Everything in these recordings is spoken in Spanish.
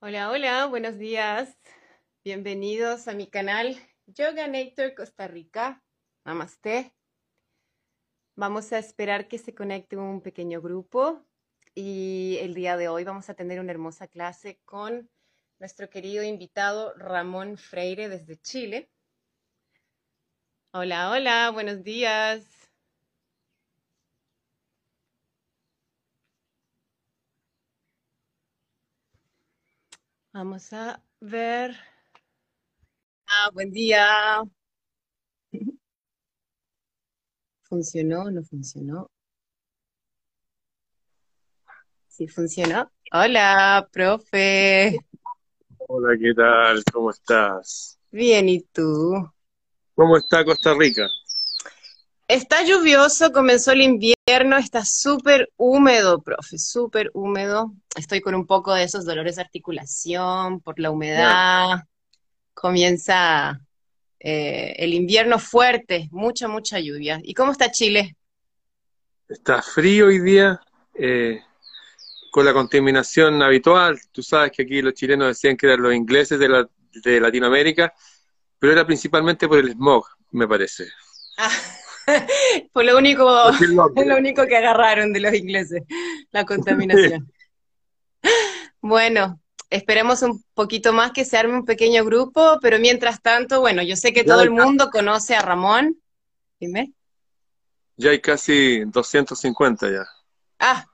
Hola, hola, buenos días. Bienvenidos a mi canal Yoga Nature Costa Rica. Namaste. Vamos a esperar que se conecte un pequeño grupo y el día de hoy vamos a tener una hermosa clase con nuestro querido invitado Ramón Freire desde Chile. Hola, hola, buenos días. Vamos a ver. Ah, buen día. ¿Funcionó o no funcionó? Sí, funcionó. Hola, profe. Hola, ¿qué tal? ¿Cómo estás? Bien, ¿y tú? ¿Cómo está Costa Rica? Está lluvioso, comenzó el invierno, está súper húmedo, profe, súper húmedo. Estoy con un poco de esos dolores de articulación por la humedad. Comienza eh, el invierno fuerte, mucha, mucha lluvia. ¿Y cómo está Chile? Está frío hoy día, eh, con la contaminación habitual. Tú sabes que aquí los chilenos decían que eran los ingleses de, la- de Latinoamérica, pero era principalmente por el smog, me parece. Ah, fue lo único, lo único que agarraron de los ingleses, la contaminación. Bueno, esperemos un poquito más que se arme un pequeño grupo, pero mientras tanto, bueno, yo sé que Ya todo el mundo conoce a Ramón. Dime. ya hay casi 250 ya. Ah,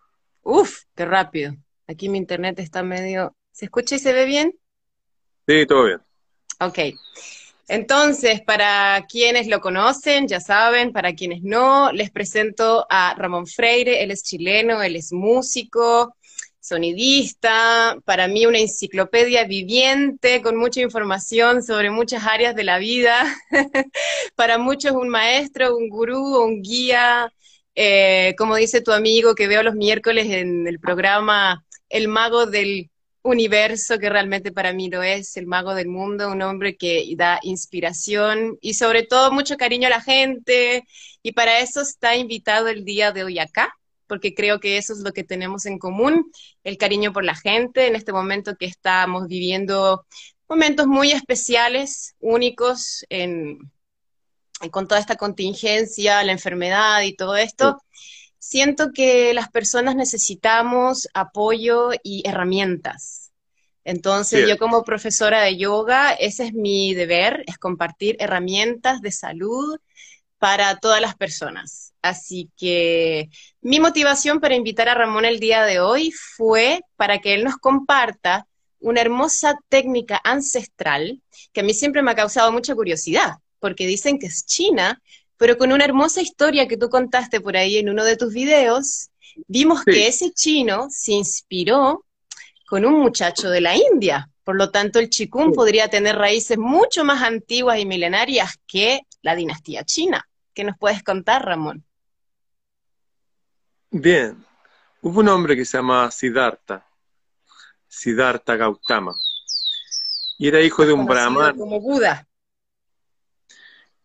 uff, qué rápido. Aquí mi internet está medio... ¿Se escucha y se ve bien? Sí, todo bien. Ok. Entonces, para quienes lo conocen, ya saben, para quienes no, les presento a Ramón Freire. Él es chileno, él es músico, sonidista, para mí una enciclopedia viviente con mucha información sobre muchas áreas de la vida. Para muchos un maestro, un gurú, un guía, eh, como dice tu amigo que veo los miércoles en el programa El Mago del universo que realmente para mí lo es, el mago del mundo, un hombre que da inspiración y sobre todo mucho cariño a la gente. Y para eso está invitado el día de hoy acá, porque creo que eso es lo que tenemos en común, el cariño por la gente en este momento que estamos viviendo momentos muy especiales, únicos en, con toda esta contingencia, la enfermedad y todo Sí. Siento que las personas necesitamos apoyo y herramientas. Entonces, yo como profesora de yoga, ese es mi deber, es compartir herramientas de salud para todas las personas. Así que mi motivación para invitar a Ramón el día de hoy fue para que él nos comparta una hermosa técnica ancestral que a mí siempre me ha causado mucha curiosidad, porque dicen que es china, pero con una hermosa historia que tú contaste por ahí en uno de tus videos, vimos que ese chino se inspiró con un muchacho de la India. Por lo tanto, el sí. podría tener raíces mucho más antiguas y milenarias que la dinastía china. ¿Qué nos puedes contar, Ramón? Bien. Hubo un hombre que se llamaba Siddhartha, Siddhartha Gautama, y era hijo de un brahman. como Buda.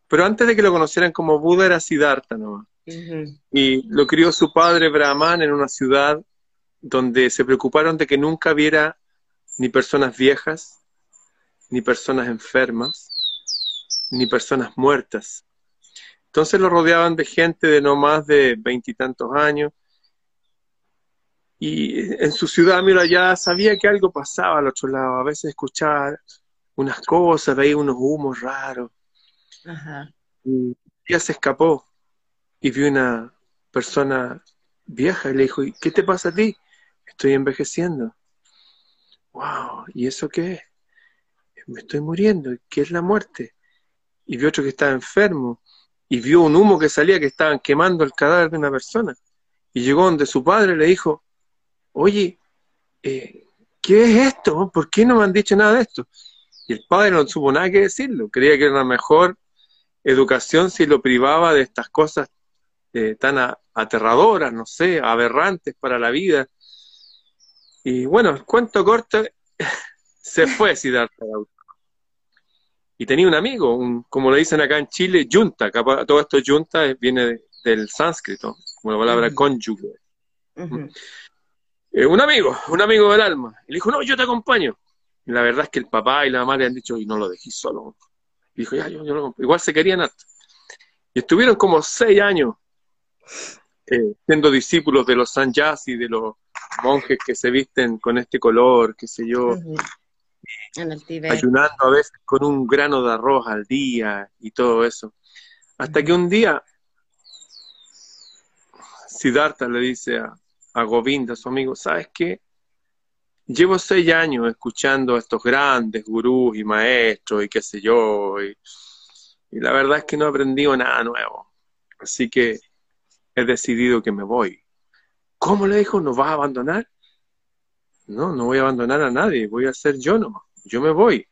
Pero antes de que lo conocieran como Buda, era Siddhartha nomás. Y lo crió su padre Brahman en una ciudad donde se preocuparon de que nunca viera ni personas viejas, ni personas enfermas, ni personas muertas. Entonces lo rodeaban de gente de no más de veintitantos años. Y en su ciudad, mira, ya sabía que algo pasaba al otro lado. A veces escuchaba unas cosas, veía unos humos raros. Ajá. Y ella se escapó y vio una persona vieja y le dijo, "¿Y ¿qué te pasa a ti? Estoy envejeciendo. Wow, ¿y eso qué es? Me estoy muriendo. ¿Qué es la muerte? Y vio otro que estaba enfermo y vio un humo que salía que estaban quemando el cadáver de una persona. Y llegó donde su padre le dijo, oye, eh, ¿qué es esto? ¿Por qué no me han dicho nada de esto? Y el padre no supo nada que decirlo. Creía que era una mejor educación si lo privaba de estas cosas eh, tan a- aterradoras, no sé, aberrantes para la vida. Y bueno, el cuento corto, se fue Siddhartha Gautama. Y tenía un amigo, un, como le dicen acá en Chile, yunta, capaz, todo esto yunta viene de- del sánscrito, como la palabra cónyuge. Eh, un amigo, un amigo del alma. Y le dijo, no, yo te acompaño. La verdad es que el papá y la mamá le han dicho, y no lo dejé solo. dijo, ya, yo, yo lo compro. Igual se querían hasta. Y estuvieron como seis años eh, siendo discípulos de los y de los monjes que se visten con este color, qué sé yo, ayunando a veces con un grano de arroz al día y todo eso. Hasta que un día Siddhartha le dice a, a Govinda, su amigo, ¿sabes qué? Llevo seis años escuchando a estos grandes gurús y maestros y qué sé yo, y, y la verdad es que no he aprendido nada nuevo. Así que he decidido que me voy. ¿Cómo le dijo? ¿Nos vas a abandonar? No, no voy a abandonar a nadie, voy a ser yo nomás, yo me voy.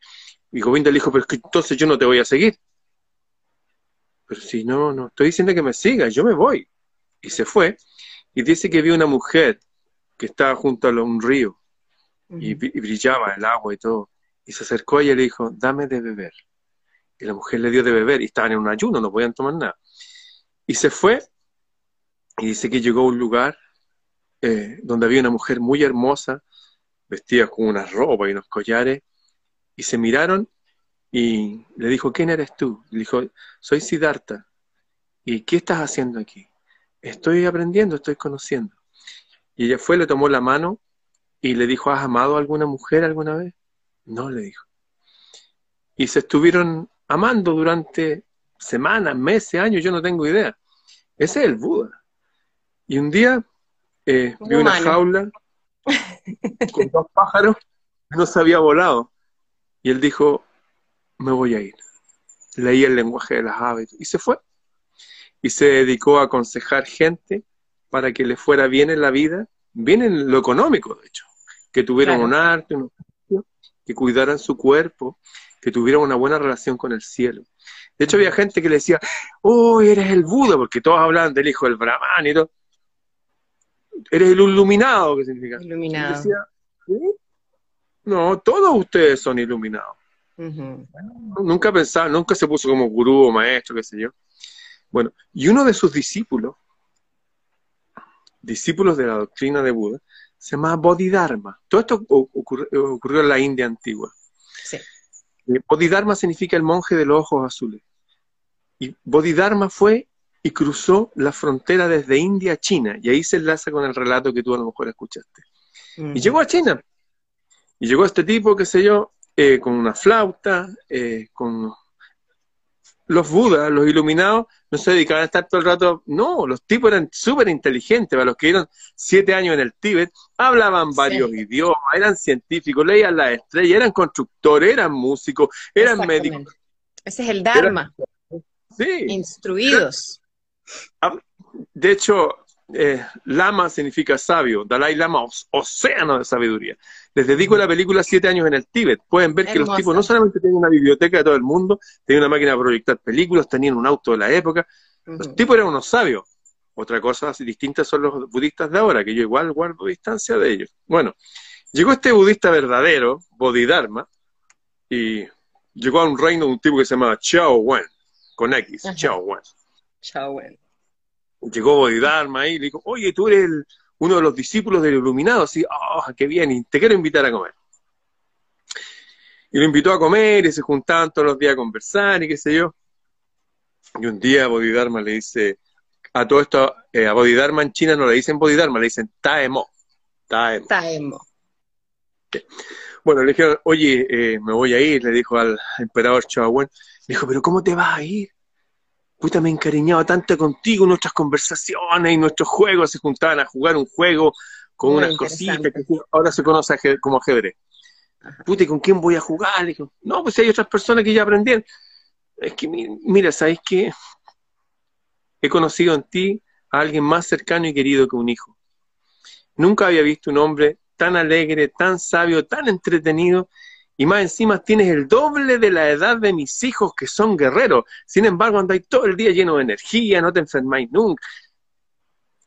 Y Govinda le dijo, pero es que entonces yo no te voy a seguir. Pero si no, no, estoy diciendo que me sigas, yo me voy. Y se fue, y dice que vio una mujer que estaba junto a un río, y, brillaba el agua y todo. Y se acercó a ella y le dijo, dame de beber. Y la mujer le dio de beber, y estaban en un ayuno, no podían tomar nada. Y se fue, y dice que llegó a un lugar eh, donde había una mujer muy hermosa, vestida con unas ropas y unos collares, y se miraron y le dijo, ¿quién eres tú? Le dijo, soy Siddhartha. ¿Y qué estás haciendo aquí? Estoy aprendiendo, estoy conociendo. Y ella fue, le tomó la mano y le dijo, ¿has amado a alguna mujer alguna vez? No, le dijo. Y se estuvieron amando durante semanas, meses, años, yo no tengo idea. Ese es el Buda. Y un día eh, vi una jaula con dos pájaros, no se había volado. Y él dijo, me voy a ir. Leí el lenguaje de las aves y se fue. Y se dedicó a aconsejar gente para que le fuera bien en la vida, bien en lo económico, de hecho. Que tuvieran un arte, un que cuidaran su cuerpo, que tuvieran una buena relación con el cielo. De hecho, había gente que le decía, oh, eres el Buda, porque todos hablaban del hijo del Brahman y todo eres el iluminado, ¿qué significa? Iluminado. No, todos ustedes son iluminados. Nunca pensaba, nunca se puso como gurú o maestro, qué sé yo. Bueno, y uno de sus discípulos, discípulos de la doctrina de Buda, se llama Bodhidharma. Todo esto ocurrió, en la India antigua. Sí. Eh, Bodhidharma significa el monje de los ojos azules. Y Bodhidharma fue y cruzó la frontera desde India a China. Y ahí se enlaza con el relato que tú a lo mejor escuchaste. Y llegó a China. Y llegó este tipo, qué sé yo, eh, con una flauta, eh, con los budas, los iluminados, no se dedicaban a estar todo el rato. No, los tipos eran súper inteligentes. Para los que vieron siete años en el Tíbet, hablaban varios idiomas, eran científicos, leían las estrellas, eran constructores, eran músicos, eran médicos. Ese es el Dharma. sí. Instruidos. De hecho, eh, Lama significa sabio, Dalai Lama, océano de sabiduría. Les dedico la película Siete años en el Tíbet. Pueden ver que los tipos no solamente tienen una biblioteca de todo el mundo, tenían una máquina de proyectar películas, tenían un auto de la época. Los tipos eran unos sabios. Otra cosa distinta son los budistas de ahora, que yo igual guardo distancia de ellos. Bueno, llegó este budista verdadero, Bodhidharma, y llegó a un reino de un tipo que se llamaba Chao Wen, con X, Chao Wen. Chao, bueno. Llegó Bodhidharma ahí y le dijo, oye, tú eres uno de los discípulos del iluminado, así, oh, qué bien, y te quiero invitar a comer. Y lo invitó a comer y se juntaban todos los días a conversar y qué sé yo. Y un día Bodhidharma le dice, a todo esto, eh, a Bodhidharma en China no le dicen Bodhidharma, le dicen Taemo. Taemo. Taemo. Bueno, le dijeron, oye, eh, me voy a ir, le dijo al emperador Wen. Le dijo, pero ¿cómo te vas a ir? Puta, me encariñaba tanto contigo, nuestras conversaciones y nuestros juegos, se juntaban a jugar un juego con unas cositas que ahora se conoce como ajedrez. Puta, ¿y con quién voy a jugar? Dijo, no, pues hay otras personas que ya aprendieron. Es que, mira, ¿sabes qué? He conocido en ti a alguien más cercano y querido que un hijo. Nunca había visto un hombre tan alegre, tan sabio, tan entretenido y más encima tienes el doble de la edad de mis hijos que son guerreros. Sin embargo, andáis todo el día lleno de energía, no te enfermáis nunca.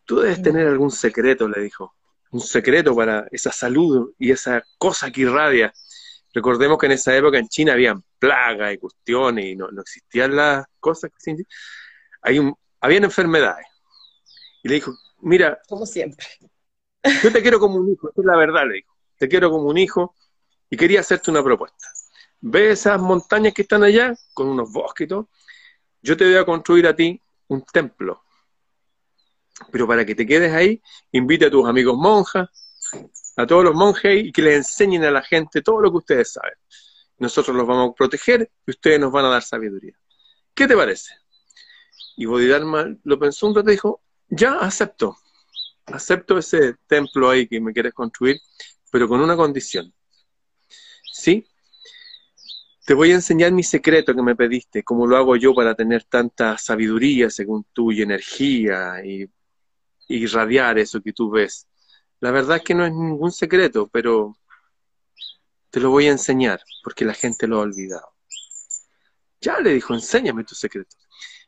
Tú debes tener algún secreto, le dijo. Un secreto para esa salud y esa cosa que irradia. Recordemos que en esa época en China habían plagas y cuestiones y no, existían las cosas que Hay un, habían enfermedades. Y le dijo, mira. Como siempre. Yo te quiero como un hijo, esa es la verdad, le dijo. Te quiero como un hijo, y quería hacerte una propuesta. ¿Ves esas montañas que están allá, con unos bosques y todo? Yo te voy a construir a ti un templo. Pero para que te quedes ahí, invite a tus amigos monjas, a todos los monjes y que les enseñen a la gente todo lo que ustedes saben. Nosotros los vamos a proteger y ustedes nos van a dar sabiduría. ¿Qué te parece? Y Bodhidharma lo pensó un rato y dijo, ya acepto, acepto ese templo ahí que me quieres construir, pero con una condición. ¿Sí? Te voy a enseñar mi secreto que me pediste, cómo lo hago yo para tener tanta sabiduría según tú y energía y, y irradiar eso que tú ves. La verdad es que no es ningún secreto, pero te lo voy a enseñar porque la gente lo ha olvidado. Ya le dijo, enséñame tu secreto.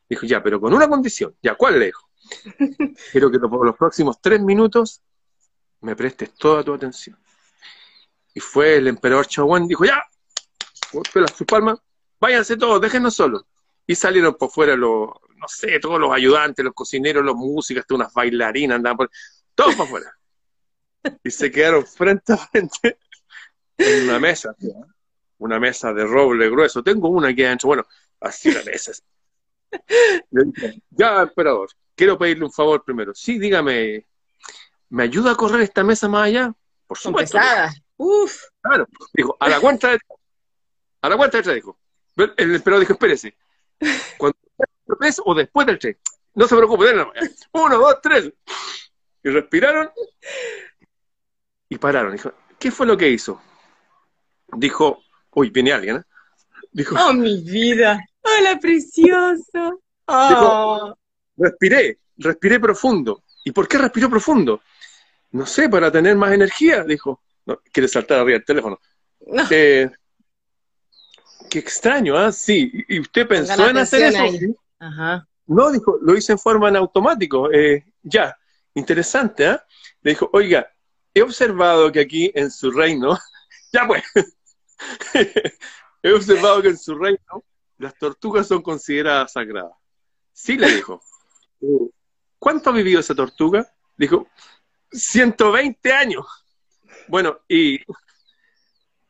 Dijo, ya, pero con una condición. Ya, ¿cuál le dijo? Quiero que por los próximos tres minutos me prestes toda tu atención. Y fue el emperador Chaguán, dijo, ya, las sus palmas, váyanse todos, déjenos solos. Y salieron por fuera los, no sé, todos los ayudantes, los cocineros, los músicos, unas bailarinas, andaban por, todos para afuera. Y se quedaron frente a frente en una mesa, una mesa de roble grueso. Tengo una aquí adentro, bueno, así la mesa. ya, emperador, quiero pedirle un favor primero. Sí, dígame, ¿me ayuda a correr esta mesa más allá? Por supuesto. Uf. Claro, dijo, a la cuenta de a la cuenta de tres, dijo. El emperador dijo, espérese. Cuando tres o después del tres. No se preocupe, Uno, dos, tres. Y respiraron y pararon. Dijo, ¿qué fue lo que hizo? Dijo, uy, viene alguien, ¿eh? Dijo, oh, mi vida. Hola, precioso. Oh. respiré, respiré profundo. ¿Y por qué respiró profundo? No sé, para tener más energía, dijo. No, quiere saltar arriba el teléfono. Eh, qué extraño, ¿ah? Sí. ¿Y usted pensó en hacer eso? Ajá. No, dijo, lo hice en forma en automático. Eh, ya, interesante, ¿ah? Le dijo, oiga, he observado que aquí en su reino, ya pues, he observado que en su reino las tortugas son consideradas sagradas. Sí, le dijo. ¿Cuánto ha vivido esa tortuga? Dijo, 120 años. Bueno, y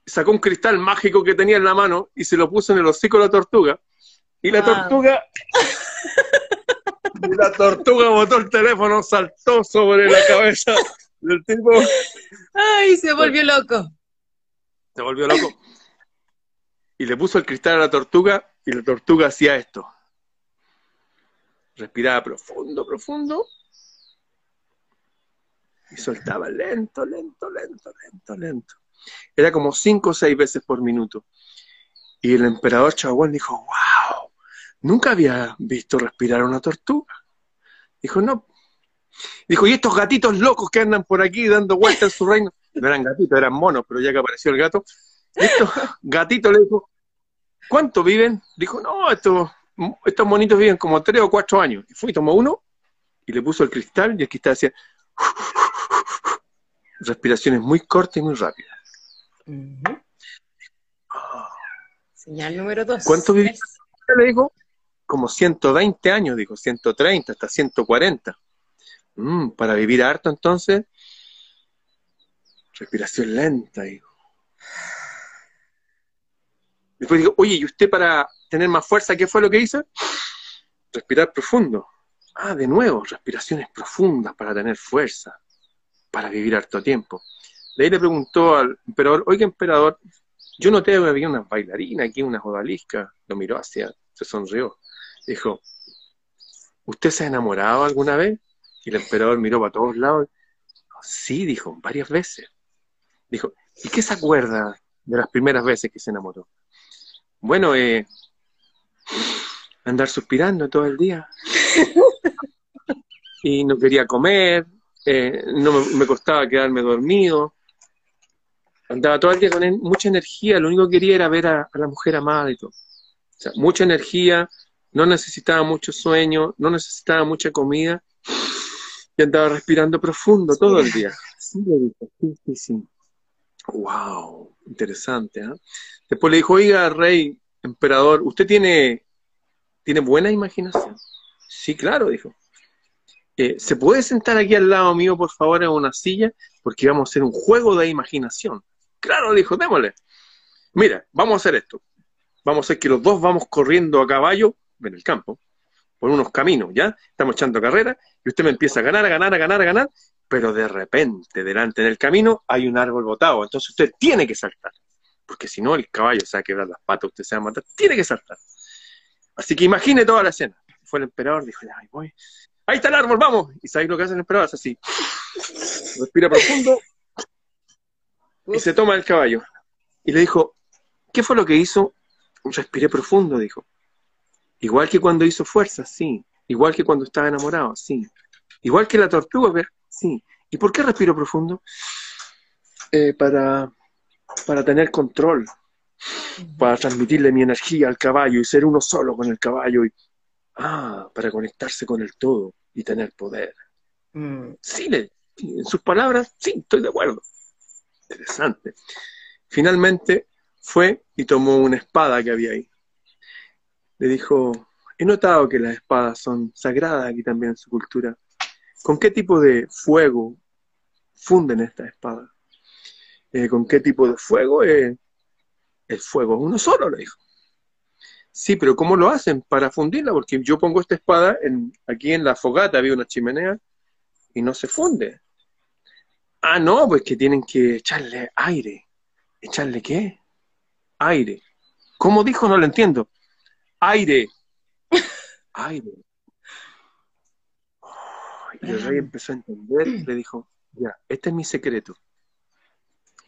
sacó un cristal mágico que tenía en la mano y se lo puso en el hocico de la tortuga. Y la tortuga, y la tortuga botó el teléfono, saltó sobre la cabeza del tipo. Ay, se volvió loco. Se volvió loco. Y le puso el cristal a la tortuga y la tortuga hacía esto. Respiraba profundo, profundo. Y soltaba lento, lento, lento, lento, lento. Era como cinco o seis veces por minuto. Y el emperador Chaguán dijo, wow, nunca había visto respirar a una tortuga. Dijo, no. Dijo, y estos gatitos locos que andan por aquí dando vueltas en su reino, no eran gatitos, eran monos, pero ya que apareció el gato, estos gatitos le dijo, ¿cuánto viven? Dijo, no, estos, estos monitos viven como tres o cuatro años. Y fue y tomó uno y le puso el cristal y el cristal hacía respiraciones muy cortas y muy rápidas. Señal número dos. ¿Cuánto vivió? Le dijo, como 120 años, dijo, 130, hasta 140. Mm, para vivir harto entonces, respiración lenta, dijo. Después digo, oye, ¿y usted para tener más fuerza, qué fue lo que hizo? Respirar profundo. Ah, de nuevo, respiraciones profundas para tener fuerza, para vivir harto tiempo. De ahí le preguntó al emperador, oiga, emperador, yo noté que había una bailarina aquí, una odalisca. Lo miró hacia, se sonrió. Dijo, ¿usted se ha enamorado alguna vez? Y el emperador miró para todos lados. Sí, dijo, varias veces. Dijo, ¿y qué se acuerda de las primeras veces que se enamoró? Bueno, eh, andar suspirando todo el día. y no quería comer, eh, no me, costaba quedarme dormido, andaba todo el día con mucha energía, lo único que quería era ver a, la mujer amada y todo. O sea, mucha energía, no necesitaba mucho sueño, no necesitaba mucha comida, y andaba respirando profundo todo el día. Sí, sí, sí. Wow, interesante. ¿eh? Después le dijo, oiga, rey, emperador, ¿usted tiene, tiene buena imaginación? Sí, claro, dijo. Eh, ¿Se puede sentar aquí al lado mío, por favor, en una silla? Porque vamos a hacer un juego de imaginación. Claro, dijo, démosle. Mira, vamos a hacer esto. Vamos a hacer que los dos vamos corriendo a caballo en el campo, por unos caminos, ¿ya? Estamos echando carrera y usted me empieza a ganar, a ganar, a ganar, a ganar, pero de repente, delante en el camino, hay un árbol botado. Entonces usted tiene que saltar. Porque si no, el caballo se va a quebrar las patas, usted se va a matar. Tiene que saltar. Así que imagine toda la escena. Fue el emperador, dijo, ya, voy. Ahí está el árbol, vamos. Y sabéis lo que hace el emperador, es así. Respira profundo y se toma el caballo. Y le dijo, ¿qué fue lo que hizo? Respiré profundo, dijo. Igual que cuando hizo fuerza, sí. Igual que cuando estaba enamorado, sí. Igual que la tortuga, sí. ¿Y por qué respiro profundo? Eh, para, para tener control, para transmitirle mi energía al caballo y ser uno solo con el caballo. Y, ah, para conectarse con el todo y tener poder. Mm. Sí, en sus palabras, sí, estoy de acuerdo. Interesante. Finalmente fue y tomó una espada que había ahí. Le dijo, he notado que las espadas son sagradas aquí también en su cultura. ¿Con qué tipo de fuego funden esta espada? Eh, ¿Con qué tipo de fuego? Eh, el fuego uno solo, le dijo. Sí, pero ¿cómo lo hacen para fundirla? Porque yo pongo esta espada en, aquí en la fogata, había una chimenea, y no se funde. Ah, no, pues que tienen que echarle aire. ¿Echarle qué? Aire. ¿Cómo dijo? No lo entiendo. Aire. Aire. y el rey empezó a entender, le dijo, ya, este es mi secreto.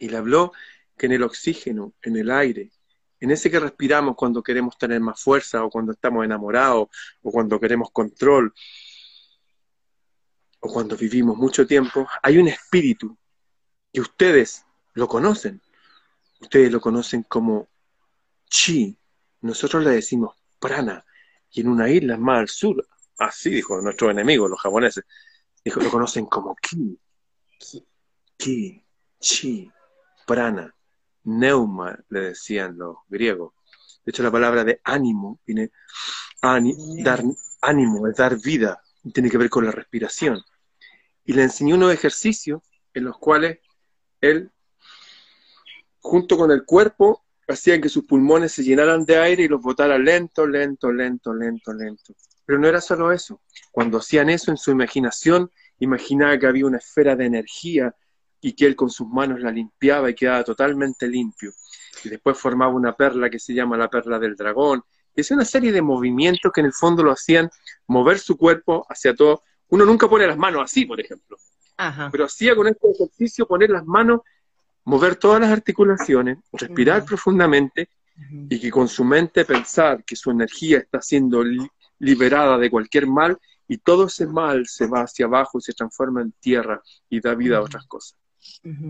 Y le habló que en el oxígeno, en el aire, en ese que respiramos cuando queremos tener más fuerza o cuando estamos enamorados o cuando queremos control o cuando vivimos mucho tiempo, hay un espíritu que ustedes lo conocen. Ustedes lo conocen como chi. Nosotros le decimos prana. Y en una isla más al sur, así dijo nuestro enemigo, los japoneses, dijo, lo conocen como ki. Ki, chi, prana, neuma, le decían los griegos. De hecho, la palabra de ánimo viene, dar ánimo, es dar vida, tiene que ver con la respiración y le enseñó unos ejercicios en los cuales él, junto con el cuerpo, hacía que sus pulmones se llenaran de aire y los botara lento, lento, lento, lento, lento. Pero no era solo eso. Cuando hacían eso en su imaginación, imaginaba que había una esfera de energía y que él con sus manos la limpiaba y quedaba totalmente limpio. Y después formaba una perla que se llama la perla del dragón. Es una serie de movimientos que en el fondo lo hacían mover su cuerpo hacia todo, uno nunca pone las manos así, por ejemplo. Pero hacía con este ejercicio poner las manos, mover todas las articulaciones, respirar profundamente y que con su mente pensar que su energía está siendo liberada de cualquier mal y todo ese mal se va hacia abajo y se transforma en tierra y da vida a otras cosas.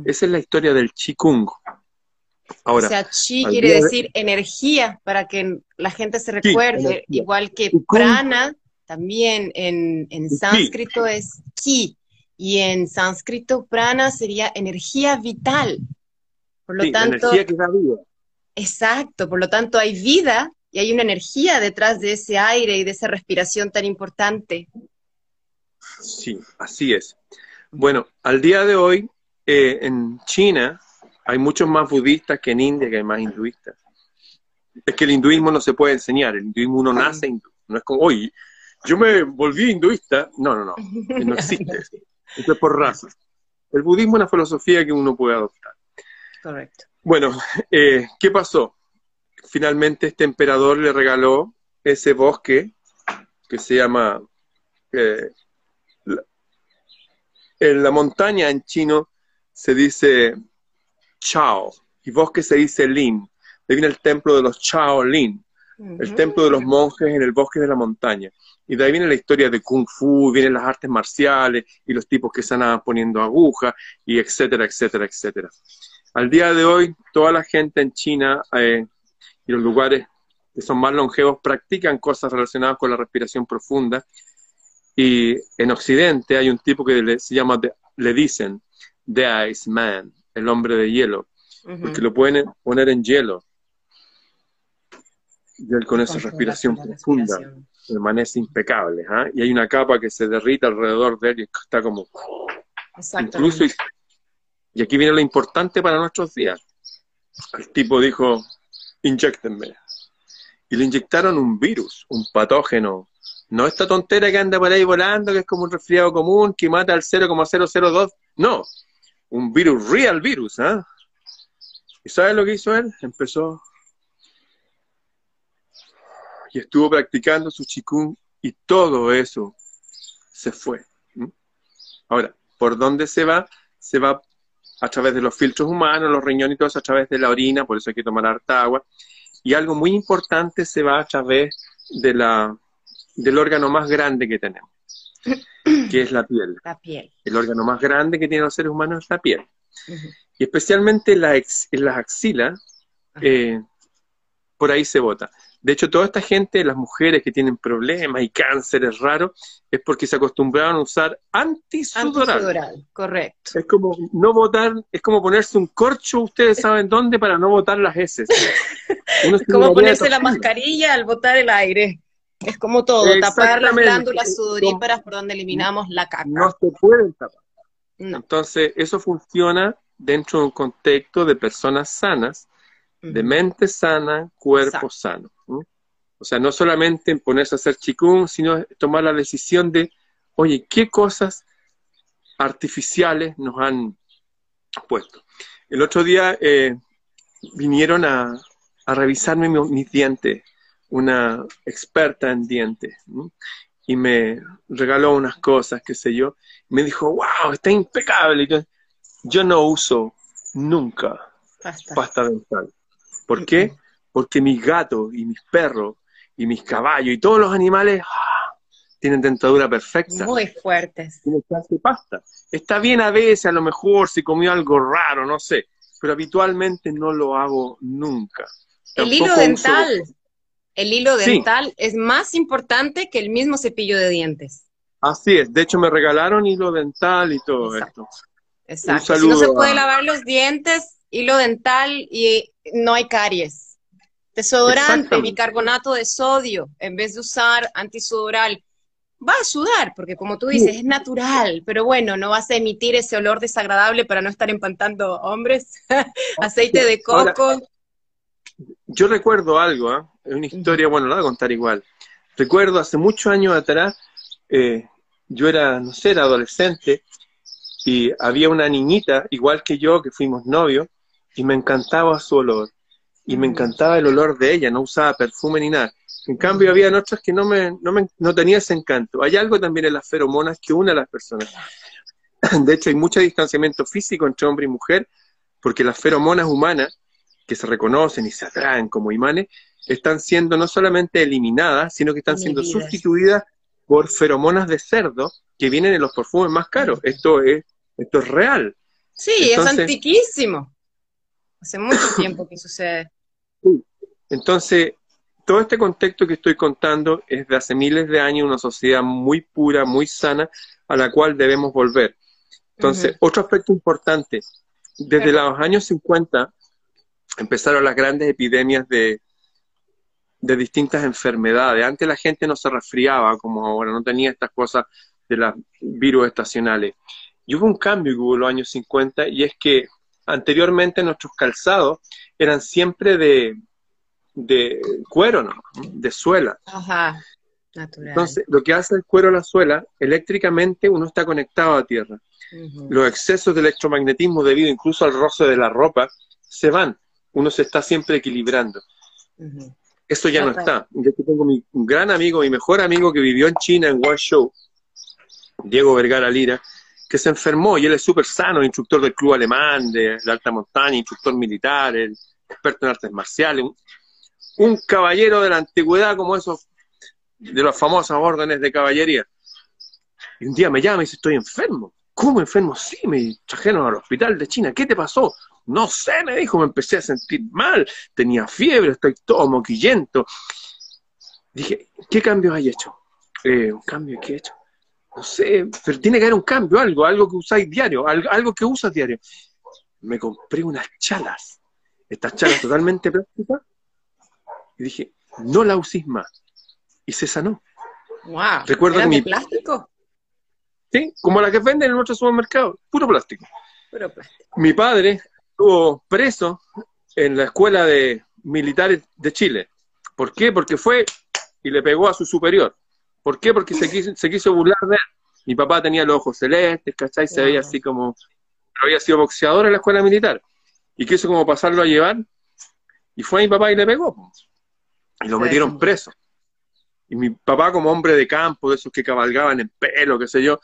Esa es la historia del Qigong. Ahora, o sea, chi quiere decir energía, para que la gente se recuerde, igual que prana también en, en sánscrito es ki y en sánscrito prana sería energía vital. Por lo tanto, energía que da vida. Exacto, por lo tanto hay vida y hay una energía detrás de ese aire y de esa respiración tan importante. Sí, así es. Bueno, al día de hoy eh, en China hay muchos más budistas que en India, que hay más hinduistas. Es que el hinduismo no se puede enseñar, el hinduismo uno nace hindú. No es como, oye, yo me volví hinduista. No, no, no. No existe. Esto es por raza. El budismo es una filosofía que uno puede adoptar. Correcto. Bueno, eh, ¿qué pasó? Finalmente este emperador le regaló ese bosque que se llama... Eh, en la montaña en chino se dice Chao y bosque se dice Lin. De viene el templo de los Chao Lin, el templo de los monjes en el bosque de la montaña. Y de ahí viene la historia de Kung Fu, vienen las artes marciales y los tipos que están poniendo agujas y etcétera, etcétera, etcétera. Al día de hoy, toda la gente en China eh, y los lugares que son más longevos practican cosas relacionadas con la respiración profunda. Y en Occidente hay un tipo que le, se llama, le dicen, The Ice Man, el hombre de hielo, porque lo pueden poner en hielo. Y él con esa respiración profunda permanece impecable. ¿ah? Y hay una capa que se derrita alrededor de él y está como... Incluso, y, aquí viene lo importante para nuestros días. el tipo dijo, inyectenme. Y le inyectaron un virus, un patógeno. No esta tontera que anda por ahí volando, que es como un resfriado común, que mata al 0,002. No, un virus, real virus, ¿ah? ¿Y sabes lo que hizo él? Empezó y estuvo practicando su chikung y todo eso se fue. Ahora, ¿por dónde se va? Se va a través de los filtros humanos, los riñones y todo eso, a través de la orina, por eso hay que tomar harta agua. Y algo muy importante se va a través de la, del órgano más grande que tenemos, que es la piel. La piel. El órgano más grande que tienen los seres humanos es la piel. Y especialmente la en las axilas, eh, por ahí se bota. De hecho, toda esta gente, las mujeres que tienen problemas y cánceres raros, es porque se acostumbraron a usar antisudoral. Antisudoral, correcto. Es como no botar, es como ponerse un corcho, ustedes saben dónde, para no botar las heces. es como ponerse la mascarilla al botar el aire. Es como todo, tapar las glándulas sudoríparas por donde eliminamos la caca. No se pueden tapar. Entonces, eso funciona dentro de un contexto de personas sanas, de mente sana, cuerpo sano. O sea, no solamente en ponerse a hacer chikung, sino tomar la decisión de, oye, ¿qué cosas artificiales nos han puesto? El otro día eh, vinieron a, revisarme mis, dientes, una experta en dientes, y me regaló unas cosas, qué sé yo. Me dijo, wow, está impecable. Yo, yo no uso nunca pasta, dental. ¿Por qué? Porque mis gatos y mis perros y mis caballos y todos los animales ¡ah! tienen dentadura perfecta. Muy fuertes. Tienen pasta. Está bien a veces, a lo mejor, si comió algo raro, no sé, pero habitualmente no lo hago nunca. El hilo dental, el hilo dental es más importante que el mismo cepillo de dientes. Así es, de hecho me regalaron hilo dental y todo esto. Exacto. Si no se puede lavar los dientes, hilo dental y no hay caries. Desodorante, bicarbonato de sodio, en vez de usar antisudoral. Va a sudar, porque como tú dices, es natural, pero bueno, no vas a emitir ese olor desagradable para no estar empantando hombres. Aceite de coco. Yo recuerdo algo, ¿eh? una historia, bueno, la voy a contar igual. Recuerdo hace muchos años atrás, eh, yo era, no sé, era adolescente, y había una niñita, igual que yo, que fuimos novios, y me encantaba su olor y me encantaba el olor de ella, no usaba perfume ni nada. En cambio, había otras que no, me, no, me, no tenía ese encanto. Hay algo también en las feromonas que une a las personas. De hecho, hay mucho distanciamiento físico entre hombre y mujer, porque las feromonas humanas, que se reconocen y se atraen como imanes, están siendo no solamente eliminadas, sino que están siendo sustituidas por feromonas de cerdo que vienen en los perfumes más caros. Esto es, esto es real. Sí, es antiquísimo. Hace mucho tiempo que sucede. Entonces, todo este contexto que estoy contando es de hace miles de años, una sociedad muy pura, muy sana, a la cual debemos volver. Entonces, otro aspecto importante, desde los años 50 empezaron las grandes epidemias de, de distintas enfermedades. Antes la gente no se resfriaba como ahora, no tenía estas cosas de los virus estacionales. Y hubo un cambio que hubo en los años 50 y es que anteriormente nuestros calzados eran siempre de, de cuero, ¿no? De suela. Ajá, natural. Entonces, lo que hace el cuero a la suela, eléctricamente uno está conectado a tierra. Los excesos de electromagnetismo debido incluso al roce de la ropa se van. Uno se está siempre equilibrando. Eso ya no está. Yo tengo mi, un gran amigo, mi mejor amigo que vivió en China, en Guangzhou, Diego Vergara Lira, que se enfermó y él es súper sano, instructor del club alemán de, de, alta montaña, instructor militar, experto en artes marciales, un caballero de la antigüedad como esos de las famosas órdenes de caballería. Y un día me llama y dice, estoy enfermo. ¿Cómo enfermo? Sí, me trajeron al hospital de China. ¿Qué te pasó? No sé, me dijo, me empecé a sentir mal, tenía fiebre, estoy todo moquillento. Dije, ¿qué cambios hay hecho? Eh, ¿Un cambio que he hecho? No sé, pero tiene que haber un cambio, algo, algo que usáis diario, algo, algo que usas diario. Me compré unas chalas, estas chalas totalmente plásticas, y dije, no la uséis más. Y se sanó. Wow. Recuerdo que mi plástico? Sí, como la que venden en nuestro supermercado, puro plástico. Puro plástico. Mi padre estuvo preso en la escuela de militares de Chile. ¿Por qué? Porque fue y le pegó a su superior. ¿Por qué? Porque se quiso, se quiso burlar de él. Mi papá tenía los ojos celestes, ¿cachai? Se veía así como... Había sido boxeador en la escuela militar. Y quiso como pasarlo a llevar. Y fue a mi papá y le pegó. Y lo metieron preso. Y mi papá, como hombre de campo, de esos que cabalgaban en pelo, qué sé yo,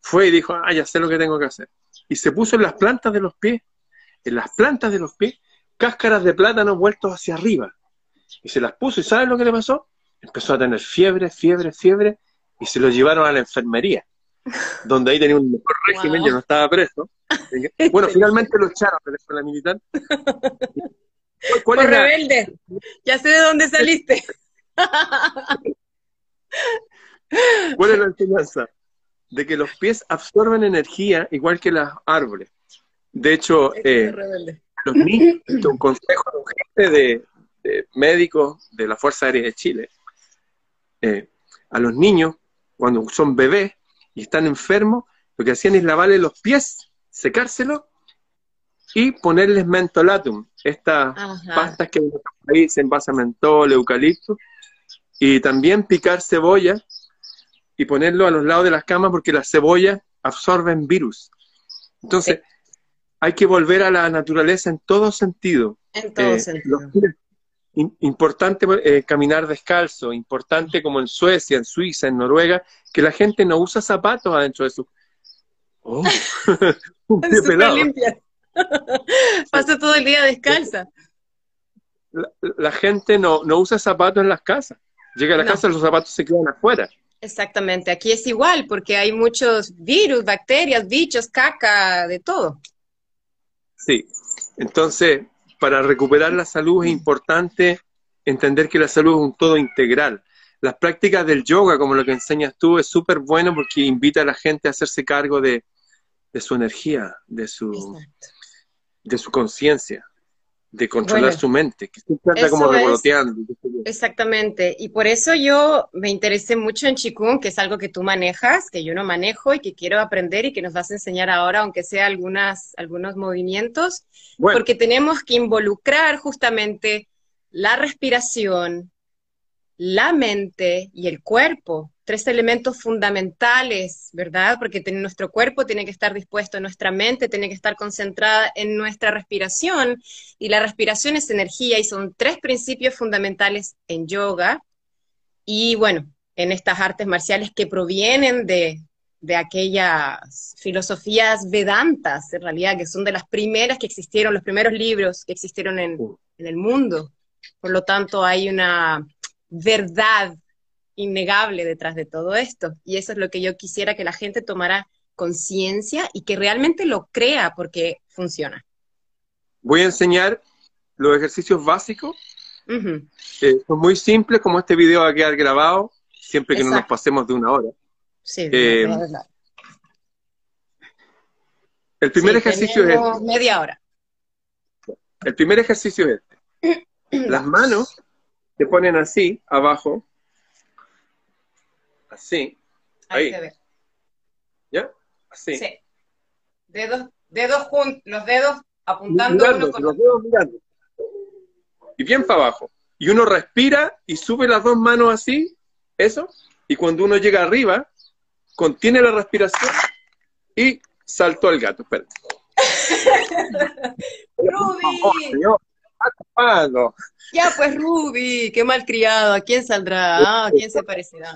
fue y dijo, ah, ya sé lo que tengo que hacer. Y se puso en las plantas de los pies, en las plantas de los pies, cáscaras de plátano vueltos hacia arriba. Y se las puso, ¿y sabes lo que le pasó? Empezó a tener fiebre, fiebre, fiebre, y se lo llevaron a la enfermería, donde ahí tenía un mejor régimen, yo no estaba preso. Bueno, finalmente lo echaron de la militar. ¿Cuál es rebelde, ya sé de dónde saliste. ¿Cuál es la enseñanza? De que los pies absorben energía igual que los árboles. De hecho, eh, los niños, un consejo de, de, de, médicos de la Fuerza Aérea de Chile, eh, a los niños, cuando son bebés y están enfermos, lo que hacían es lavarle los pies, secárselos y ponerles mentolatum, estas pastas que en nuestro país se envasa mentol, eucalipto, y también picar cebolla y ponerlo a los lados de las camas porque las cebollas absorben virus. Entonces, hay que volver a la naturaleza en todo sentido. En todo eh, sentido. importante eh, caminar descalzo, importante como en Suecia, en Suiza, en Noruega, que la gente no usa zapatos adentro de su... Oh, un pie pelado. Pasa todo el día descalza. La, gente no, no usa zapatos en las casas. Llega a la casa, los zapatos se quedan afuera. Exactamente, aquí es igual, porque hay muchos virus, bacterias, bichos, caca, de todo. Sí, entonces, para recuperar la salud es importante entender que la salud es un todo integral. Las prácticas del yoga, como lo que enseñas tú, es súper bueno porque invita a la gente a hacerse cargo de, su energía, de su, de su conciencia de controlar su mente, que siempre anda como revoloteando. exactamente, y por eso yo me interesé mucho en Chikung, que es algo que tú manejas, que yo no manejo y que quiero aprender y que nos vas a enseñar ahora, aunque sea algunas, algunos movimientos, porque tenemos que involucrar justamente la respiración, la mente y el cuerpo tres elementos fundamentales, ¿verdad? Porque nuestro cuerpo tiene que estar dispuesto, nuestra mente tiene que estar concentrada en nuestra respiración y la respiración es energía y son tres principios fundamentales en yoga y bueno, en estas artes marciales que provienen de, de aquellas filosofías vedantas, en realidad, que son de las primeras que existieron, los primeros libros que existieron en, en el mundo. Por lo tanto, hay una verdad innegable detrás de todo esto. Y eso es lo que yo quisiera que la gente tomara conciencia y que realmente lo crea porque funciona. Voy a enseñar los ejercicios básicos. son muy simples, como este video va a quedar grabado, siempre que no nos pasemos de una hora. Sí, eh, el primer ejercicio es este. media hora. El primer ejercicio es este. Las manos se ponen así, abajo, Así. Ahí. Ahí. ¿Ya? Así. Sí. Dedos, dedos juntos, los dedos apuntando uno con los dedos mirando. Y bien para abajo. Y uno respira y sube las dos manos así, eso. Y cuando uno llega arriba, contiene la respiración y saltó el gato. Espérate. Ruby. Ya pues Ruby, qué malcriado, ¿a quién saldrá? Ah, ¿A quién se parecerá?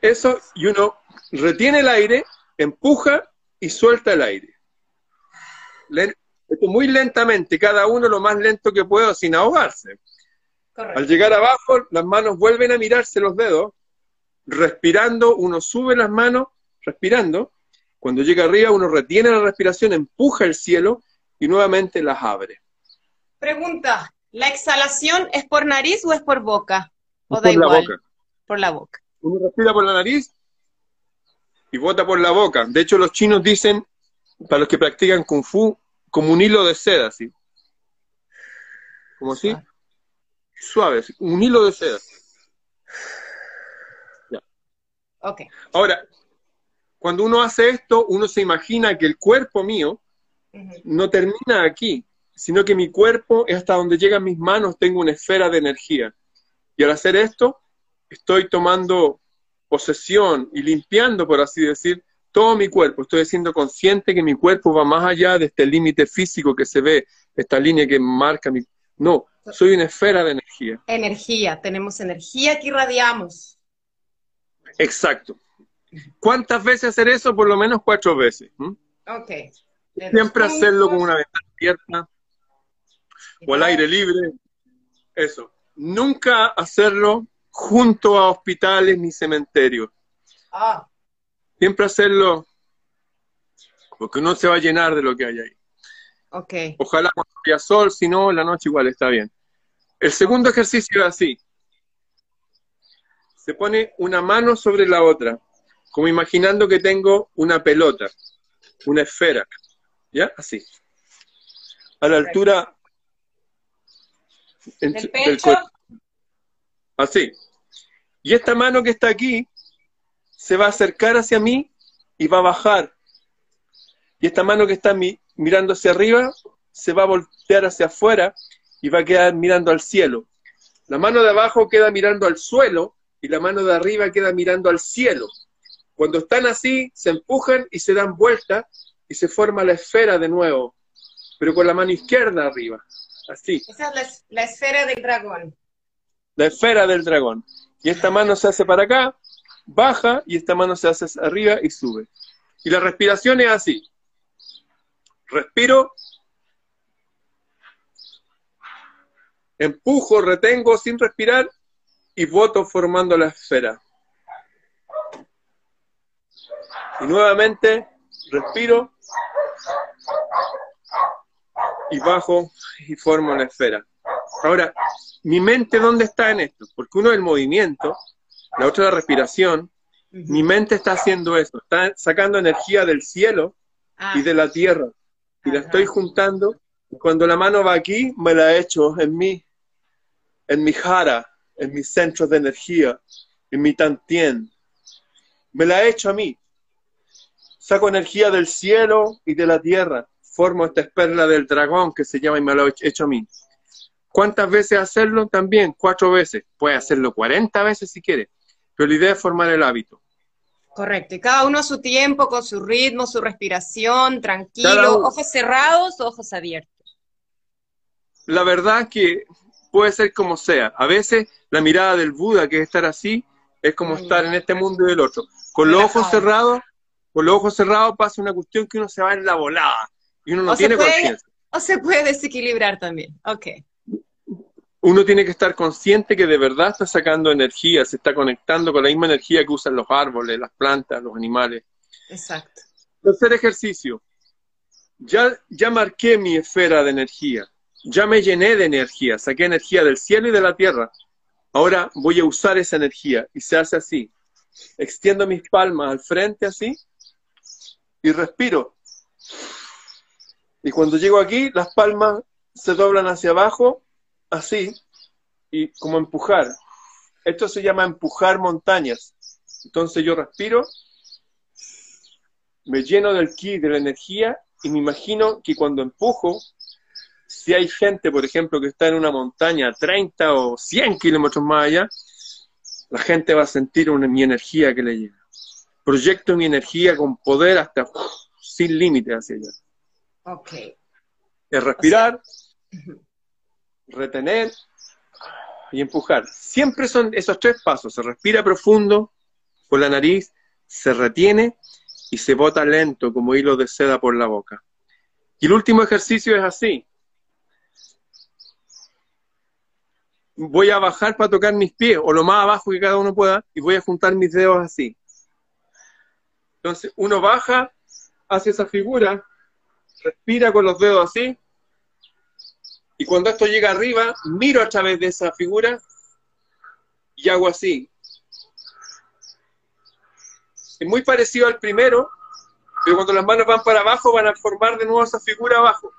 Eso, y uno retiene el aire, empuja y suelta el aire. muy lentamente, cada uno lo más lento que pueda sin ahogarse. Al llegar abajo, las manos vuelven a mirarse los dedos, respirando, uno sube las manos, respirando. Cuando llega arriba, uno retiene la respiración, empuja el cielo y nuevamente las abre. Pregunta, ¿la exhalación es por nariz o es por boca? ¿O da igual? boca. Por la boca. Uno respira por la nariz y bota por la boca. De hecho, los chinos dicen, para los que practican kung fu, como un hilo de seda, así. Como así. Suave, un hilo de seda. Ya. Ok. Ahora, cuando uno hace esto, uno se imagina que el cuerpo mío no termina aquí, sino que mi cuerpo es hasta donde llegan mis manos, tengo una esfera de energía. Y al hacer esto, estoy tomando posesión y limpiando, por así decir, todo mi cuerpo. Estoy siendo consciente que mi cuerpo va más allá de este límite físico que se ve, esta línea que marca mi... No, soy una esfera de energía. Energía, tenemos energía que irradiamos. Exacto. ¿Cuántas veces hacer eso? Por lo menos cuatro veces. Ok. Siempre hacerlo con una ventana abierta o al aire libre. Eso. Nunca hacerlo junto a hospitales ni cementerios. Ah. Siempre hacerlo porque uno se va a llenar de lo que hay ahí. Ok. Ojalá cuando haya sol, si no, la noche igual está bien. El segundo ejercicio es así. Se pone una mano sobre la otra, como imaginando que tengo una pelota, una esfera. ¿Ya? Así. A la altura del pecho. Así. Y esta mano que está aquí se va a acercar hacia mí y va a bajar. Y esta mano que está mirando hacia arriba se va a voltear hacia afuera y va a quedar mirando al cielo. La mano de abajo queda mirando al suelo y la mano de arriba queda mirando al cielo. Cuando están así, se empujan y se dan vuelta y se forma la esfera de nuevo, pero con la mano izquierda arriba. Así. Esa es la, esfera del dragón. La esfera del dragón. Y esta mano se hace para acá, baja, y esta mano se hace arriba y sube. Y la respiración es así. Respiro, empujo, retengo sin respirar y voto formando la esfera. Y nuevamente respiro, y bajo y formo la esfera. Ahora, mi mente, ¿dónde está en esto? Porque uno es el movimiento, la otra es la respiración. Mi mente está haciendo eso, está sacando energía del cielo y de la tierra. Y la estoy juntando. cuando la mano va aquí, me la echo en mí, en mi jara, en mis centros de energía, en mi tantien. Me la echo a mí. Saco energía del cielo y de la tierra formo esta perla del dragón que se llama y me lo he hecho a mí. ¿Cuántas veces hacerlo? También, cuatro veces. Puede hacerlo 40 veces si quiere, pero la idea es formar el hábito. Correcto, y cada uno a su tiempo, con su ritmo, su respiración, tranquilo, ojos cerrados, ojos abiertos. La verdad que puede ser como sea. A veces la mirada del Buda, que es estar así, es como estar en este mundo y del otro. Con los ojos cerrados, con los ojos cerrados pasa una cuestión que uno se va en la volada y uno no tiene conciencia. O se puede desequilibrar también, ok. Uno tiene que estar consciente que de verdad está sacando energía, se está conectando con la misma energía que usan los árboles, las plantas, los animales. Exacto. Tercer ejercicio. Ya, ya marqué mi esfera de energía, ya me llené de energía, saqué energía del cielo y de la tierra. Ahora voy a usar esa energía y se hace así. Extiendo mis palmas al frente así y respiro. Y cuando llego aquí, las palmas se doblan hacia abajo, así, y como empujar. Esto se llama empujar montañas. Entonces yo respiro, me lleno del ki, de la energía, y me imagino que cuando empujo, si hay gente, por ejemplo, que está en una montaña 30 o 100 kilómetros más allá, la gente va a sentir una, mi energía que le llega. Proyecto mi energía con poder hasta sin límite hacia allá. Ok. Es respirar, retener y empujar. Siempre son esos tres pasos. Se respira profundo por la nariz, se retiene y se bota lento como hilo de seda por la boca. Y el último ejercicio es así. Voy a bajar para tocar mis pies, o lo más abajo que cada uno pueda, y voy a juntar mis dedos así. Entonces, uno baja hacia esa figura, respira con los dedos así, y cuando esto llega arriba, miro a través de esa figura y hago así. Es muy parecido al primero, pero cuando las manos van para abajo van a formar de nuevo esa figura abajo.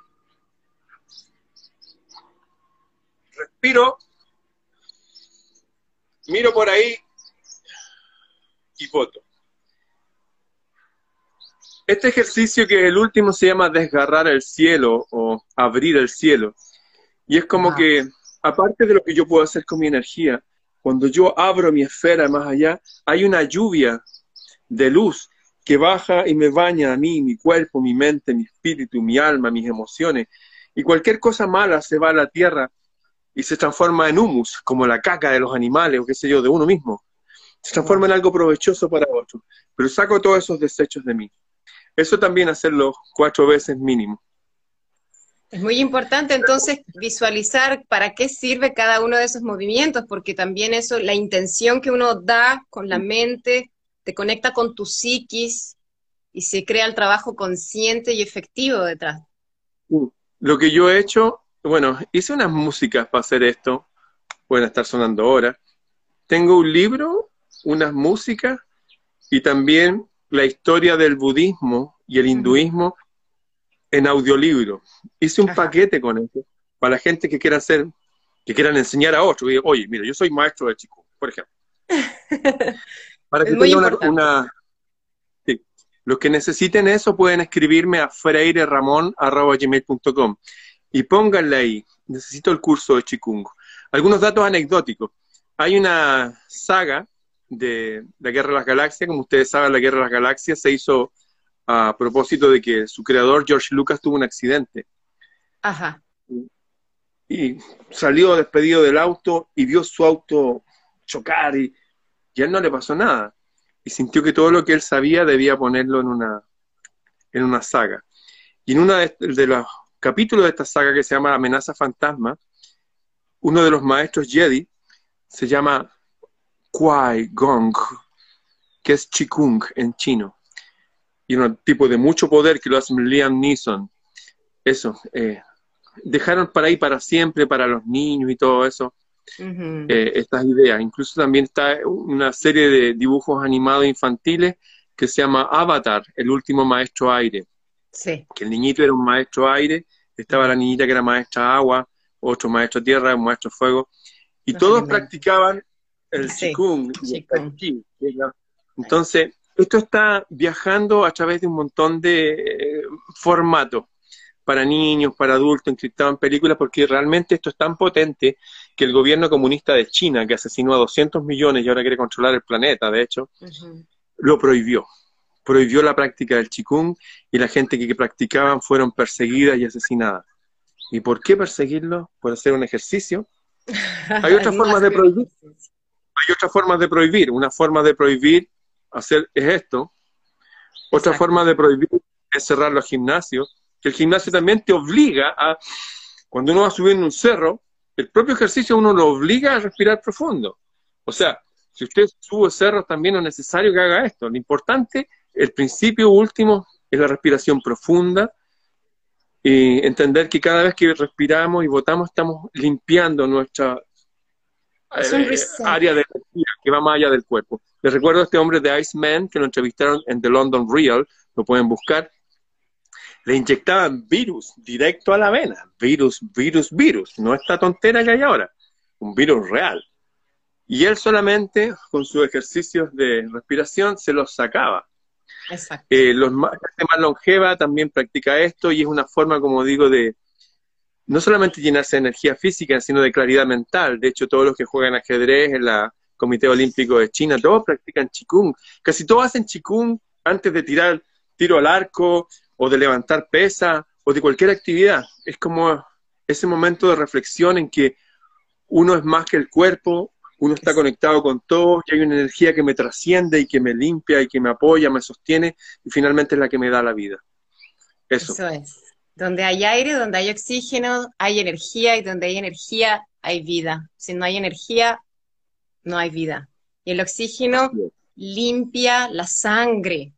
Respiro, miro por ahí y voto. Este ejercicio que es el último se llama desgarrar el cielo o abrir el cielo. Y es como que, aparte de lo que yo puedo hacer con mi energía, cuando yo abro mi esfera más allá, hay una lluvia de luz que baja y me baña a mí, mi cuerpo, mi mente, mi espíritu, mi alma, mis emociones. Y cualquier cosa mala se va a la tierra y se transforma en humus, como la caca de los animales o qué sé yo, de uno mismo. Se transforma en algo provechoso para otro. Pero saco todos esos desechos de mí. Eso también hacerlo cuatro veces mínimo. Es muy importante entonces visualizar para qué sirve cada uno de esos movimientos, porque también eso, la intención que uno da con la mente, te conecta con tu psiquis y se crea el trabajo consciente y efectivo detrás. Lo que yo he hecho, bueno, hice unas músicas para hacer esto, pueden estar sonando ahora. Tengo un libro, unas músicas y también la historia del budismo y el hinduismo en audiolibro. Hice un paquete con eso para la gente que quiera hacer, que quieran enseñar a otros. Oye, mira, yo soy maestro de chico, por ejemplo. para que tengan una, Los que necesiten eso pueden escribirme a freireramon.com y pónganle ahí, necesito el curso de Chikungo. Algunos datos anecdóticos. Hay una saga de la Guerra de las Galaxias. Como ustedes saben, la Guerra de las Galaxias se hizo a propósito de que su creador, George Lucas, tuvo un accidente. Ajá. Y salió despedido del auto y vio su auto chocar y, y a él no le pasó nada. Y sintió que todo lo que él sabía debía ponerlo en una, en una saga. Y en uno de, de los capítulos de esta saga que se llama Amenaza Fantasma, uno de los maestros Jedi se llama Kwai Gong, que es Chikung en chino. Y un tipo de mucho poder que lo hace Liam Neeson. Eso, eh, dejaron para ahí para siempre, para los niños y todo eso, eh, estas ideas. Incluso también está una serie de dibujos animados infantiles que se llama Avatar, el último maestro aire. Sí. Que el niñito era un maestro aire, estaba la niñita que era maestra agua, otro maestro tierra, un maestro fuego, y todos practicaban el Qigong. Entonces, esto está viajando a través de un montón de eh, formatos para niños, para adultos, encriptado en películas, porque realmente esto es tan potente que el gobierno comunista de China, que asesinó a 200 millones y ahora quiere controlar el planeta, de hecho, lo prohibió. Prohibió la práctica del Qigong y la gente que, que practicaban fueron perseguidas y asesinadas. ¿Y por qué perseguirlo? Por hacer un ejercicio. Hay otras formas de prohibir hay otras formas de prohibir. Una forma de prohibir hacer es esto. Otra forma de prohibir es cerrar los gimnasios. Que el gimnasio también te obliga a, cuando uno va subiendo un cerro, el propio ejercicio uno lo obliga a respirar profundo. O sea, si usted sube cerros también es necesario que haga esto. Lo importante, el principio último, es la respiración profunda y entender que cada vez que respiramos y votamos estamos limpiando nuestra eh, área de energía que va más allá del cuerpo. Les recuerdo a este hombre de Iceman que lo entrevistaron en The London Real, lo pueden buscar. Le inyectaban virus directo a la vena, virus, virus, virus, no esta tontera que hay ahora, un virus real. Y él solamente, con sus ejercicios de respiración, se los sacaba. Exacto. Eh, los más, más longeva también practica esto y es una forma, como digo, de, no solamente llenarse de energía física, sino de claridad mental. De hecho, todos los que juegan ajedrez en la Comité Olímpico de China, todos practican Qigong. Casi todos hacen Qigong antes de tirar tiro al arco o de levantar pesa o de cualquier actividad. Es como ese momento de reflexión en que uno es más que el cuerpo, uno está conectado con todo y hay una energía que me trasciende y que me limpia y que me apoya, me sostiene y finalmente es la que me da la vida. Eso. Eso es. Donde hay aire, donde hay oxígeno, hay energía y donde hay energía hay vida. Si no hay energía, no hay vida. Y el oxígeno limpia la sangre.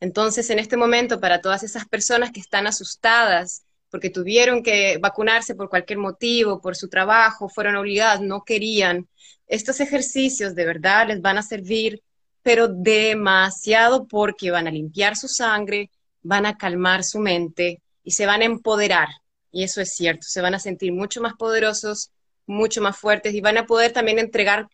Entonces, en este momento, para todas esas personas que están asustadas porque tuvieron que vacunarse por cualquier motivo, por su trabajo, fueron obligadas, no querían, estos ejercicios de verdad les van a servir, pero demasiado porque van a limpiar su sangre, van a calmar su mente, y se van a empoderar. Y eso es cierto, se van a sentir mucho más poderosos, mucho más fuertes y van a poder también entregar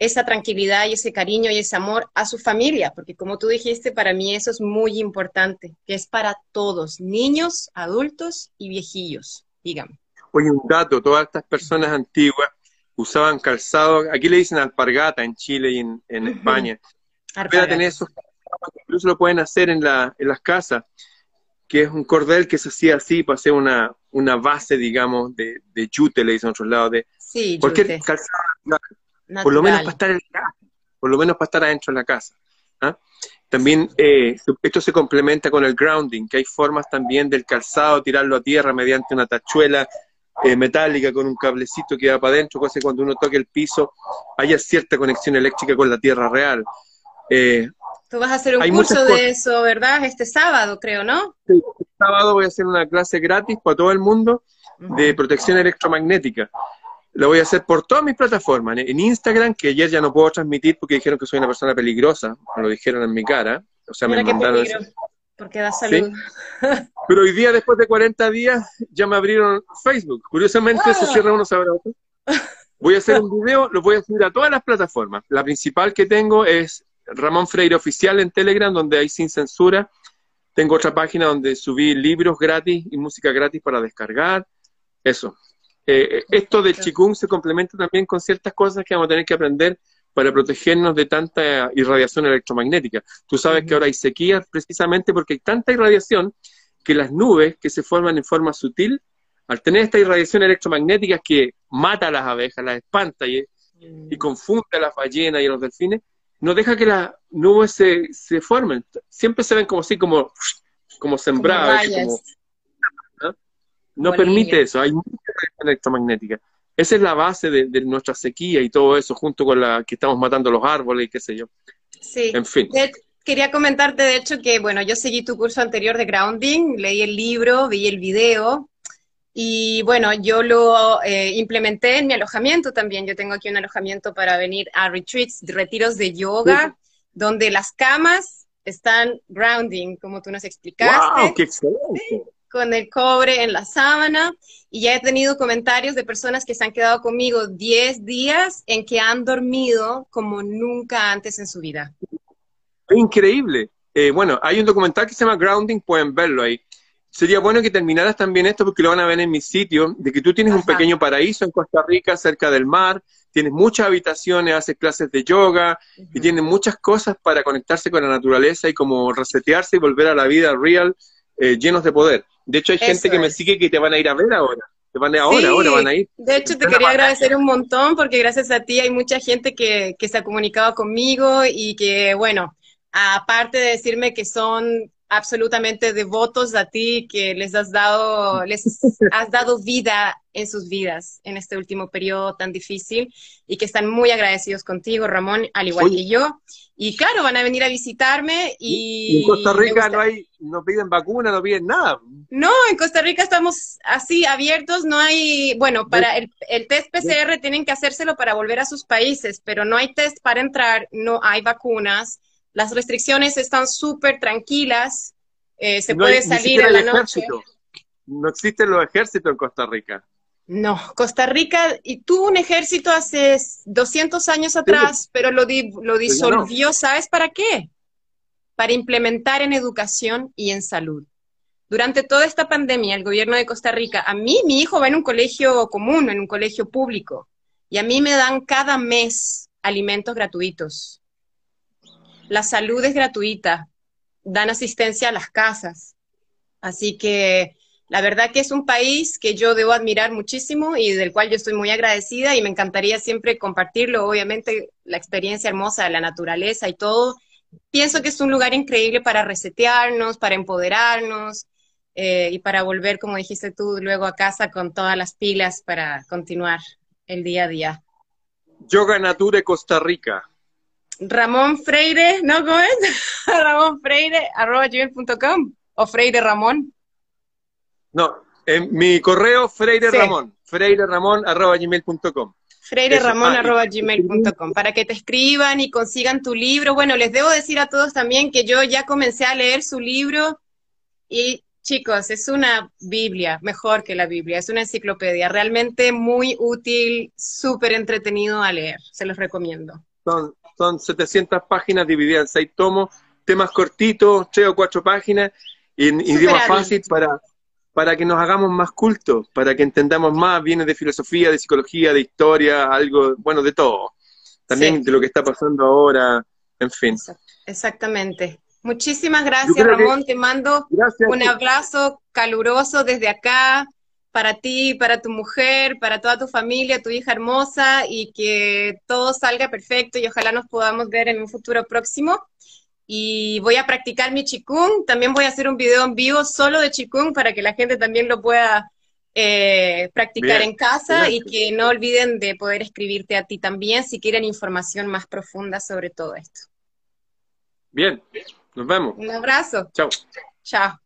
esa tranquilidad y ese cariño y ese amor a su familia, porque como tú dijiste, para mí eso es muy importante, que es para todos, niños, adultos y viejillos, dígame. Oye, un dato, todas estas personas antiguas usaban calzado, aquí le dicen alpargata en Chile y en, España. tener esos incluso lo pueden hacer en, la, en las casas, que es un cordel que se hacía así para hacer una, una base, digamos, de, de yute, le dicen a otros lados. De, sí, porque calzado, por lo menos para estar en la casa, por lo menos para estar adentro de la casa. ¿ah? También eh, esto se complementa con el grounding, que hay formas también del calzado, tirarlo a tierra mediante una tachuela eh, metálica con un cablecito que va para adentro, cosa que cuando uno toque el piso haya cierta conexión eléctrica con la tierra real. Eh, Tú vas a hacer un curso de eso, ¿verdad? Este sábado, creo, ¿no? Sí, este sábado voy a hacer una clase gratis para todo el mundo de protección electromagnética. La voy a hacer por todas mis plataformas. En Instagram, que ayer ya no puedo transmitir porque dijeron que soy una persona peligrosa, me lo dijeron en mi cara. O sea, me mandaron. porque da salud. Pero hoy día, después de 40 días, ya me abrieron Facebook. Curiosamente, se cierra uno sobre otro. Voy a hacer un video, lo voy a subir a todas las plataformas. La principal que tengo es Ramón Freire Oficial en Telegram, donde hay sin censura. Tengo otra página donde subí libros gratis y música gratis para descargar. Eso. Eh, esto del chikung se complementa también con ciertas cosas que vamos a tener que aprender para protegernos de tanta irradiación electromagnética. Tú sabes que ahora hay sequía precisamente porque hay tanta irradiación que las nubes que se forman en forma sutil, al tener esta irradiación electromagnética que mata a las abejas, las espanta y, y confunde a las ballenas y a los delfines, no deja que las nubes se, se formen. Siempre se ven como así, como, como sembradas. ¿no? permite eso, hay mucha radiación electromagnética. Esa es la base de, nuestra sequía y todo eso, junto con la que estamos matando los árboles y qué sé yo. Sí. En fin. quería comentarte, de hecho, que, bueno, yo seguí tu curso anterior de grounding, leí el libro, vi el video, y bueno, yo lo eh, implementé en mi alojamiento también. Yo tengo aquí un alojamiento para venir a retreats, retiros de yoga, donde las camas están grounding, como tú nos explicaste. ¡Wow! ¡Qué excelente! Con el cobre en la sábana. Y ya he tenido comentarios de personas que se han quedado conmigo 10 días en que han dormido como nunca antes en su vida. Increíble. Eh, bueno, hay un documental que se llama Grounding, pueden verlo ahí sería bueno que terminaras también esto porque lo van a ver en mi sitio, de que tú tienes un pequeño paraíso en Costa Rica, cerca del mar, tienes muchas habitaciones, haces clases de yoga y tienes muchas cosas para conectarse con la naturaleza y como resetearse y volver a la vida real eh, llenos de poder. De hecho, hay gente que me sigue que te van a ir a ver ahora. Te van a ir ahora, ahora van a ir. De hecho, te quería agradecer un montón porque gracias a ti hay mucha gente que, que se ha comunicado conmigo y que, bueno, aparte de decirme que son absolutamente devotos a ti, que les has dado, les has dado vida en sus vidas en este último periodo tan difícil y que están muy agradecidos contigo, Ramón, al igual que yo. Y claro, van a venir a visitarme y... En Costa Rica no hay, no piden vacuna, no piden nada. No, en Costa Rica estamos así abiertos, no hay, bueno, para el, el test PCR tienen que hacérselo para volver a sus países, pero no hay test para entrar, no hay vacunas las restricciones están súper tranquilas, eh, se puede salir a la noche. No existen los ejércitos en Costa Rica. No, Costa Rica y tuvo un ejército hace 200 años atrás, pero lo, lo disolvió, ¿sabes para qué? Para implementar en educación y en salud. Durante toda esta pandemia, el gobierno de Costa Rica, a mí, mi hijo va en un colegio común, en un colegio público, y a mí me dan cada mes alimentos gratuitos la salud es gratuita, dan asistencia a las casas. Así que la verdad que es un país que yo debo admirar muchísimo y del cual yo estoy muy agradecida y me encantaría siempre compartirlo, obviamente la experiencia hermosa de la naturaleza y todo. Pienso que es un lugar increíble para resetearnos, para empoderarnos eh, y para volver, como dijiste tú, luego a casa con todas las pilas para continuar el día a día. Yoga Nature Costa Rica. Ramón Freire, ¿no? ¿Cómo es? Ramón Freire, arroba gmail.com o Freire Ramón. No, en mi correo Freire Ramón, Freire Ramón arroba gmail.com. Freire Ramón arroba gmail.com para que te escriban y consigan tu libro. Bueno, les debo decir a todos también que yo ya comencé a leer su libro y chicos, es una Biblia, mejor que la Biblia, es una enciclopedia, realmente muy útil, súper entretenido a leer, se los recomiendo. Son, son 700 páginas divididas en seis tomos, temas cortitos, tres o cuatro páginas, y en idioma fácil para, para que nos hagamos más cultos, para que entendamos más, viene de filosofía, de psicología, de historia, algo, bueno, de todo. También de lo que está pasando ahora, en fin. Exactamente. Muchísimas gracias, Ramón. Te mando un abrazo caluroso desde acá para ti, para tu mujer, para toda tu familia, tu hija hermosa y que todo salga perfecto y ojalá nos podamos ver en un futuro próximo. Y voy a practicar mi chikung. También voy a hacer un video en vivo solo de chikung para que la gente también lo pueda eh, practicar en casa y que no olviden de poder escribirte a ti también si quieren información más profunda sobre todo esto. Bien, nos vemos. Un abrazo. Chao. Chao.